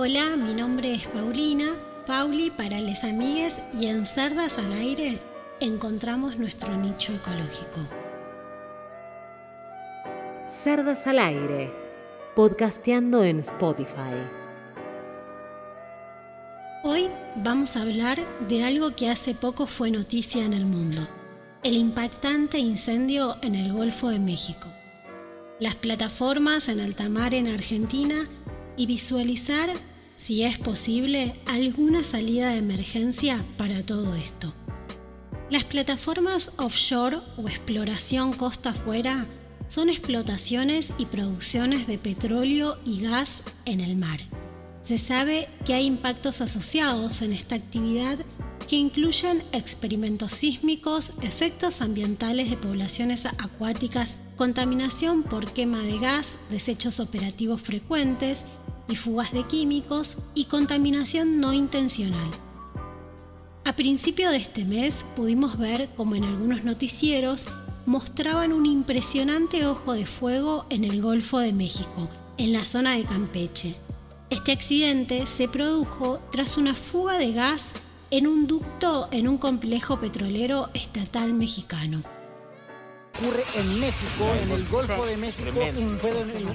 Hola, mi nombre es Paulina, Pauli para les amigues y en Cerdas al Aire encontramos nuestro nicho ecológico. Cerdas al Aire, podcasteando en Spotify. Hoy vamos a hablar de algo que hace poco fue noticia en el mundo, el impactante incendio en el Golfo de México. Las plataformas en alta mar en Argentina y visualizar, si es posible, alguna salida de emergencia para todo esto. Las plataformas offshore o exploración costa afuera son explotaciones y producciones de petróleo y gas en el mar. Se sabe que hay impactos asociados en esta actividad que incluyen experimentos sísmicos, efectos ambientales de poblaciones acuáticas, contaminación por quema de gas, desechos operativos frecuentes y fugas de químicos y contaminación no intencional. A principio de este mes pudimos ver como en algunos noticieros mostraban un impresionante ojo de fuego en el Golfo de México, en la zona de Campeche. Este accidente se produjo tras una fuga de gas en un ducto en un complejo petrolero estatal mexicano ocurre en México, en el Golfo de México, fue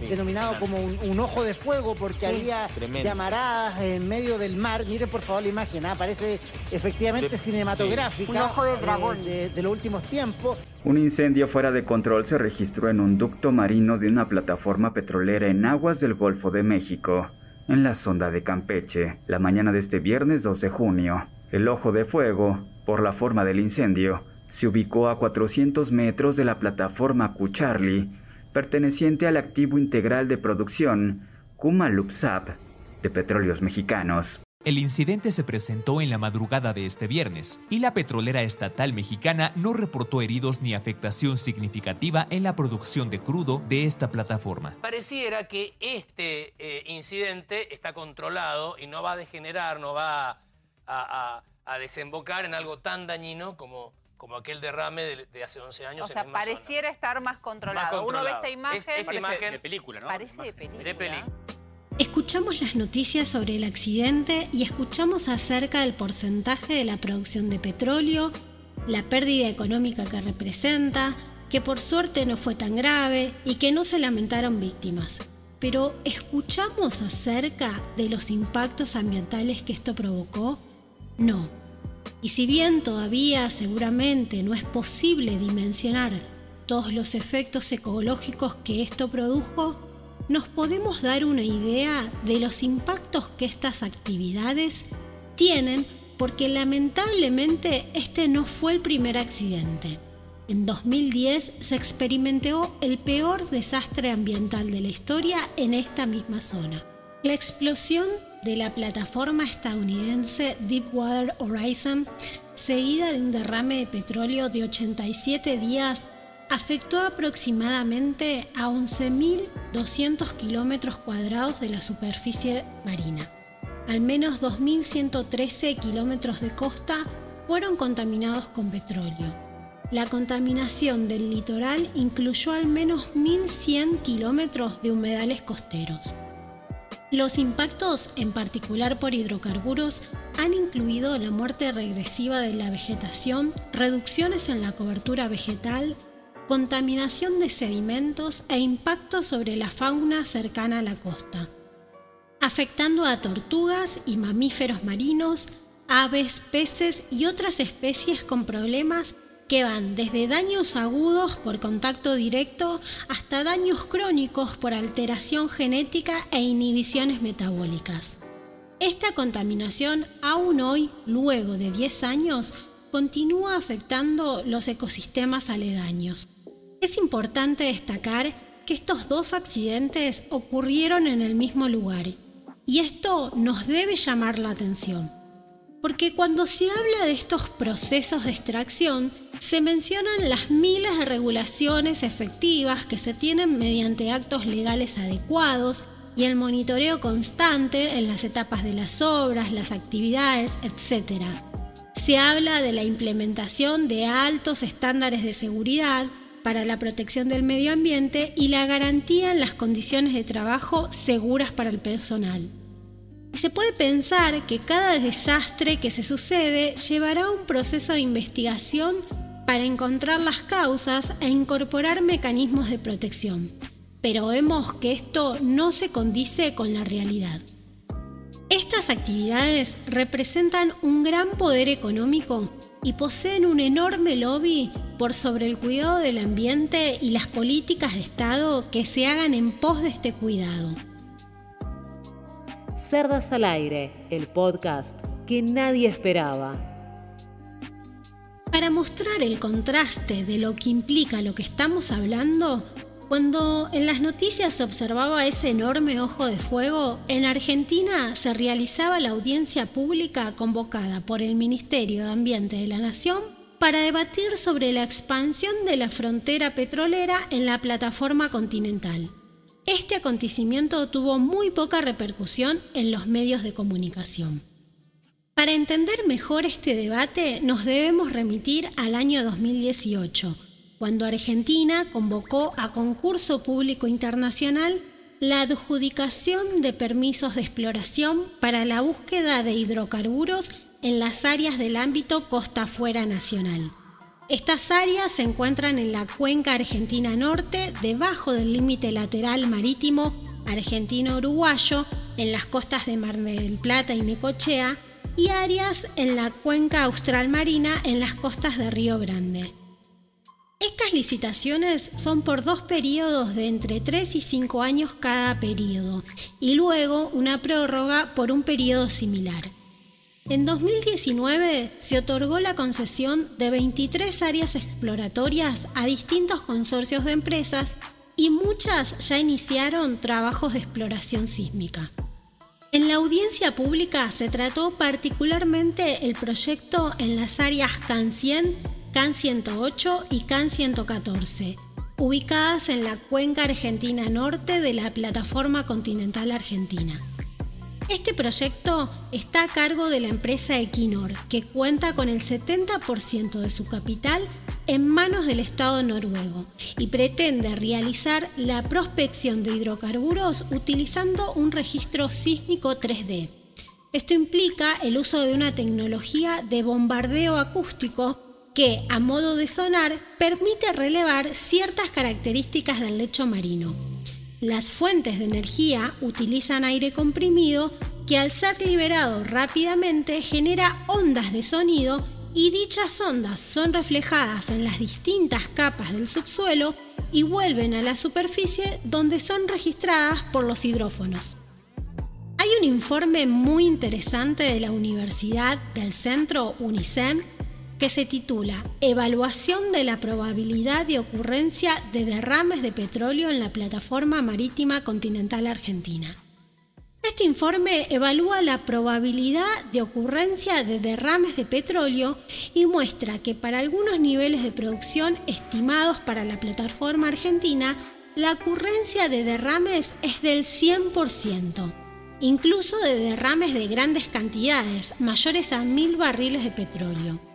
denominado como un, ojo de fuego porque había llamaradas en medio del mar. Miren por favor la imagen, ¿ah? parece efectivamente cinematográfica. Un ojo de dragón. Eh, de, los últimos tiempos. Un incendio fuera de control se registró en un ducto marino de una plataforma petrolera en aguas del Golfo de México, en la sonda de Campeche, la mañana de este viernes 2 de junio. El ojo de fuego, por la forma del incendio, se ubicó a 400 metros de la plataforma Cucharli, perteneciente al activo integral de producción Kumalupsap de Petróleos Mexicanos. El incidente se presentó en la madrugada de este viernes y la petrolera estatal mexicana no reportó heridos ni afectación significativa en la producción de crudo de esta plataforma. Pareciera que este eh, incidente está controlado y no va a degenerar, no va a desembocar en algo tan dañino como como aquel derrame de, hace 11 años. O sea, pareciera estar más controlado. Uno ve esta imagen. esta imagen de película, ¿no? Parece de película. Escuchamos las noticias sobre el accidente y escuchamos acerca del porcentaje de la producción de petróleo, la pérdida económica que representa, que por suerte no fue tan grave y que no se lamentaron víctimas. Pero ¿escuchamos acerca de los impactos ambientales que esto provocó? No. Y si bien todavía seguramente no es posible dimensionar todos los efectos ecológicos que esto produjo, nos podemos dar una idea de los impactos que estas actividades tienen porque lamentablemente este no fue el primer accidente. En 2010 se experimentó el peor desastre ambiental de la historia en esta misma zona. La explosión de la plataforma estadounidense Deepwater Horizon, seguida de un derrame de petróleo de 87 días, afectó aproximadamente a 11.200 kilómetros cuadrados de la superficie marina. Al menos 2.113 kilómetros de costa fueron contaminados con petróleo. La contaminación del litoral incluyó al menos 1.100 kilómetros de humedales costeros. Los impactos, en particular por hidrocarburos, han incluido la muerte regresiva de la vegetación, reducciones en la cobertura vegetal, contaminación de sedimentos e impactos sobre la fauna cercana a la costa, afectando a tortugas y mamíferos marinos, aves, peces y otras especies con problemas que van desde daños agudos por contacto directo hasta daños crónicos por alteración genética e inhibiciones metabólicas. Esta contaminación aún hoy, luego de 10 años, continúa afectando los ecosistemas aledaños. Es importante destacar que estos dos accidentes ocurrieron en el mismo lugar y esto nos debe llamar la atención. Porque cuando se habla de estos procesos de extracción, se mencionan las miles de regulaciones efectivas que se tienen mediante actos legales adecuados y el monitoreo constante en las etapas de las obras, las actividades, etc. Se habla de la implementación de altos estándares de seguridad para la protección del medio ambiente y la garantía en las condiciones de trabajo seguras para el personal. Se puede pensar que cada desastre que se sucede llevará un proceso de investigación para encontrar las causas e incorporar mecanismos de protección. Pero vemos que esto no se condice con la realidad. Estas actividades representan un gran poder económico y poseen un enorme lobby por sobre el cuidado del ambiente y las políticas de Estado que se hagan en pos de este cuidado. Cerdas al aire, el podcast que nadie esperaba. Para mostrar el contraste de lo que implica lo que estamos hablando, cuando en las noticias se observaba ese enorme ojo de fuego, en Argentina se realizaba la audiencia pública convocada por el Ministerio de Ambiente de la Nación para debatir sobre la expansión de la frontera petrolera en la plataforma continental. Este acontecimiento tuvo muy poca repercusión en los medios de comunicación. Para entender mejor este debate nos debemos remitir al año 2018, cuando Argentina convocó a concurso público internacional la adjudicación de permisos de exploración para la búsqueda de hidrocarburos en las áreas del ámbito costa afuera nacional. Estas áreas se encuentran en la cuenca argentina norte, debajo del límite lateral marítimo argentino-uruguayo, en las costas de Mar del Plata y Necochea, y áreas en la cuenca austral marina en las costas de Río Grande. Estas licitaciones son por dos periodos de entre 3 y 5 años cada periodo y luego una prórroga por un periodo similar. En 2019 se otorgó la concesión de 23 áreas exploratorias a distintos consorcios de empresas y muchas ya iniciaron trabajos de exploración sísmica. En la audiencia pública se trató particularmente el proyecto en las áreas CAN 100, CAN 108 y CAN 114, ubicadas en la cuenca argentina norte de la plataforma continental argentina. Este proyecto está a cargo de la empresa Equinor, que cuenta con el 70% de su capital en manos del Estado noruego y pretende realizar la prospección de hidrocarburos utilizando un registro sísmico 3D. Esto implica el uso de una tecnología de bombardeo acústico que, a modo de sonar, permite relevar ciertas características del lecho marino. Las fuentes de energía utilizan aire comprimido que al ser liberado rápidamente genera ondas de sonido y dichas ondas son reflejadas en las distintas capas del subsuelo y vuelven a la superficie donde son registradas por los hidrófonos. Hay un informe muy interesante de la Universidad del Centro UNICEM que se titula Evaluación de la probabilidad de ocurrencia de derrames de petróleo en la plataforma marítima continental argentina. Este informe evalúa la probabilidad de ocurrencia de derrames de petróleo y muestra que para algunos niveles de producción estimados para la plataforma argentina, la ocurrencia de derrames es del 100%, incluso de derrames de grandes cantidades, mayores a mil barriles de petróleo.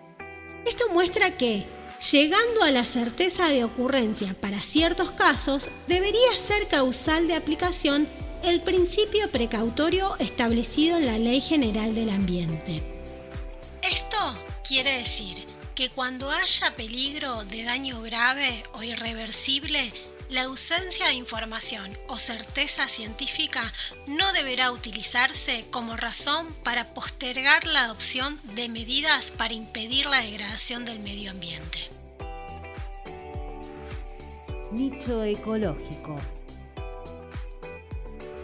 Esto muestra que, llegando a la certeza de ocurrencia para ciertos casos, debería ser causal de aplicación el principio precautorio establecido en la Ley General del Ambiente. Esto quiere decir que cuando haya peligro de daño grave o irreversible, la ausencia de información o certeza científica no deberá utilizarse como razón para postergar la adopción de medidas para impedir la degradación del medio ambiente. Nicho ecológico.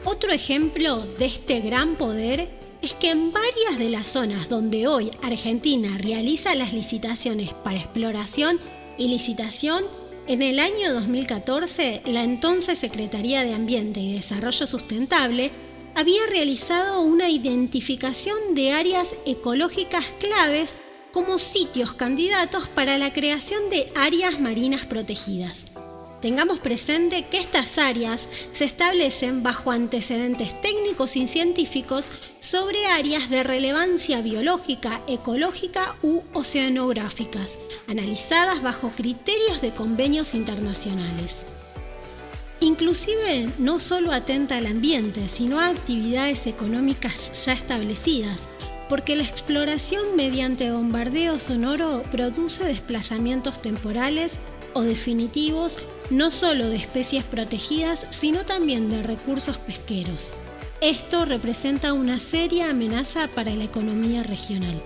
Otro ejemplo de este gran poder es que en varias de las zonas donde hoy Argentina realiza las licitaciones para exploración y licitación, en el año 2014 la entonces Secretaría de Ambiente y Desarrollo Sustentable había realizado una identificación de áreas ecológicas claves como sitios candidatos para la creación de áreas marinas protegidas. Tengamos presente que estas áreas se establecen bajo antecedentes técnicos y científicos sobre áreas de relevancia biológica, ecológica u oceanográficas, analizadas bajo criterios de convenios internacionales. Inclusive no solo atenta al ambiente, sino a actividades económicas ya establecidas, porque la exploración mediante bombardeo sonoro produce desplazamientos temporales o definitivos no solo de especies protegidas, sino también de recursos pesqueros. Esto representa una seria amenaza para la economía regional.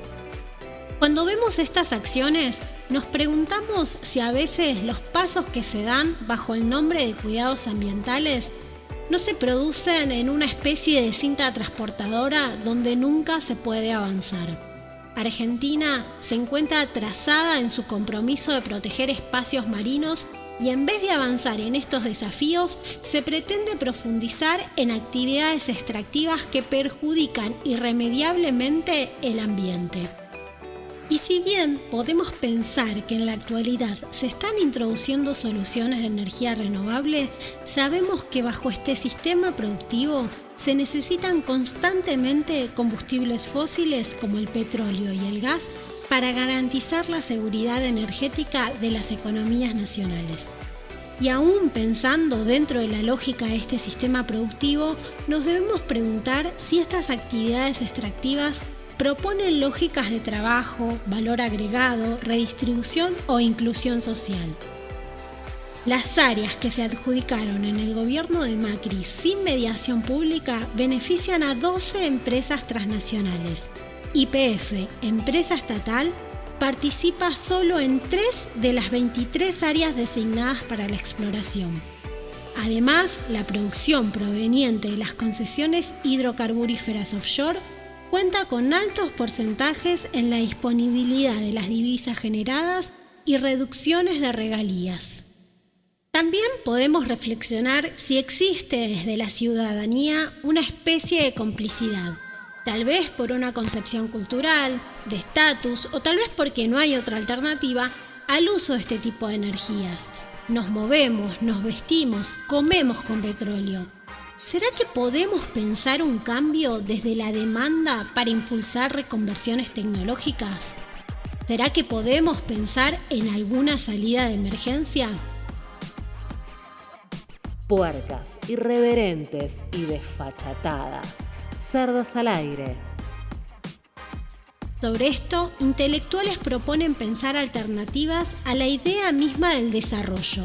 Cuando vemos estas acciones, nos preguntamos si a veces los pasos que se dan bajo el nombre de cuidados ambientales no se producen en una especie de cinta transportadora donde nunca se puede avanzar. Argentina se encuentra atrasada en su compromiso de proteger espacios marinos y en vez de avanzar en estos desafíos, se pretende profundizar en actividades extractivas que perjudican irremediablemente el ambiente. Y si bien podemos pensar que en la actualidad se están introduciendo soluciones de energía renovable, sabemos que bajo este sistema productivo se necesitan constantemente combustibles fósiles como el petróleo y el gas para garantizar la seguridad energética de las economías nacionales. Y aún pensando dentro de la lógica de este sistema productivo, nos debemos preguntar si estas actividades extractivas proponen lógicas de trabajo, valor agregado, redistribución o inclusión social. Las áreas que se adjudicaron en el gobierno de Macri sin mediación pública benefician a 12 empresas transnacionales. YPF, empresa estatal, participa solo en 3 de las 23 áreas designadas para la exploración. Además, la producción proveniente de las concesiones hidrocarburíferas offshore cuenta con altos porcentajes en la disponibilidad de las divisas generadas y reducciones de regalías. También podemos reflexionar si existe desde la ciudadanía una especie de complicidad, tal vez por una concepción cultural, de estatus o tal vez porque no hay otra alternativa al uso de este tipo de energías. Nos movemos, nos vestimos, comemos con petróleo ¿Será que podemos pensar un cambio desde la demanda para impulsar reconversiones tecnológicas? ¿Será que podemos pensar en alguna salida de emergencia? Puercas, irreverentes y desfachatadas. Cerdas al aire. Sobre esto, intelectuales proponen pensar alternativas a la idea misma del desarrollo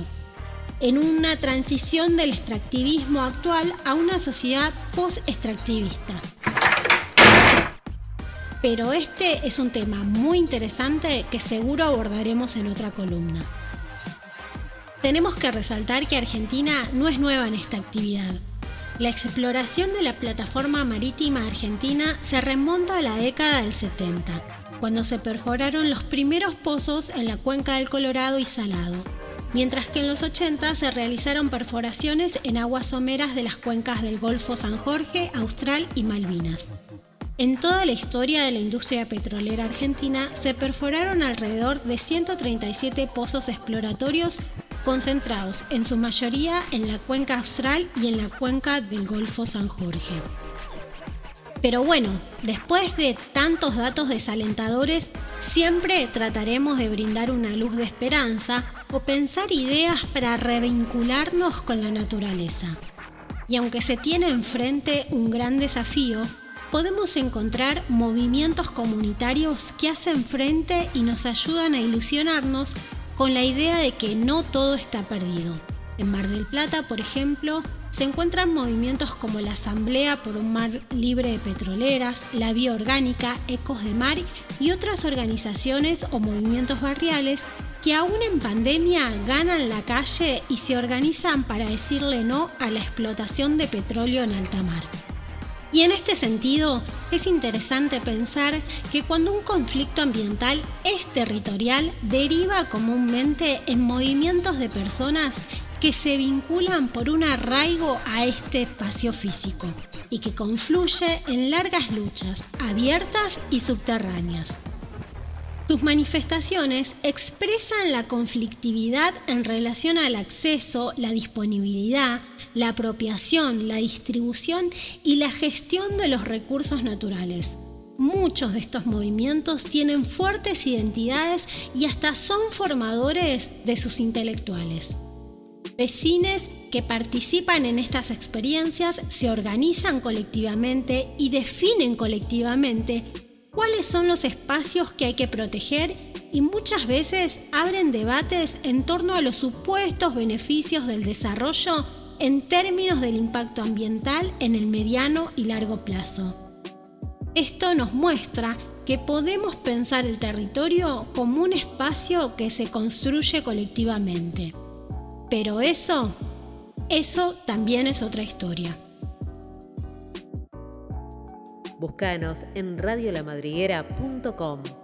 en una transición del extractivismo actual a una sociedad post-extractivista. Pero este es un tema muy interesante que seguro abordaremos en otra columna. Tenemos que resaltar que Argentina no es nueva en esta actividad. La exploración de la plataforma marítima argentina se remonta a la década del 70, cuando se perforaron los primeros pozos en la cuenca del Colorado y Salado, mientras que en los 80 se realizaron perforaciones en aguas someras de las cuencas del Golfo San Jorge, Austral y Malvinas. En toda la historia de la industria petrolera argentina se perforaron alrededor de 137 pozos exploratorios concentrados en su mayoría en la cuenca austral y en la cuenca del Golfo San Jorge. Pero bueno, después de tantos datos desalentadores, siempre trataremos de brindar una luz de esperanza o pensar ideas para revincularnos con la naturaleza. Y aunque se tiene enfrente un gran desafío, podemos encontrar movimientos comunitarios que hacen frente y nos ayudan a ilusionarnos con la idea de que no todo está perdido. En Mar del Plata, por ejemplo, se encuentran movimientos como la Asamblea por un Mar Libre de Petroleras, la Vía Orgánica, Ecos de Mar y otras organizaciones o movimientos barriales que aún en pandemia ganan la calle y se organizan para decirle no a la explotación de petróleo en alta mar. Y en este sentido, es interesante pensar que cuando un conflicto ambiental es territorial, deriva comúnmente en movimientos de personas que se vinculan por un arraigo a este espacio físico y que confluye en largas luchas abiertas y subterráneas. Sus manifestaciones expresan la conflictividad en relación al acceso, la disponibilidad, la apropiación, la distribución y la gestión de los recursos naturales. Muchos de estos movimientos tienen fuertes identidades y hasta son formadores de sus intelectuales. Vecines que participan en estas experiencias se organizan colectivamente y definen colectivamente cuáles son los espacios que hay que proteger y muchas veces abren debates en torno a los supuestos beneficios del desarrollo en términos del impacto ambiental en el mediano y largo plazo. Esto nos muestra que podemos pensar el territorio como un espacio que se construye colectivamente. Pero eso, eso también es otra historia. Búscanos en radiolamadriguera.com.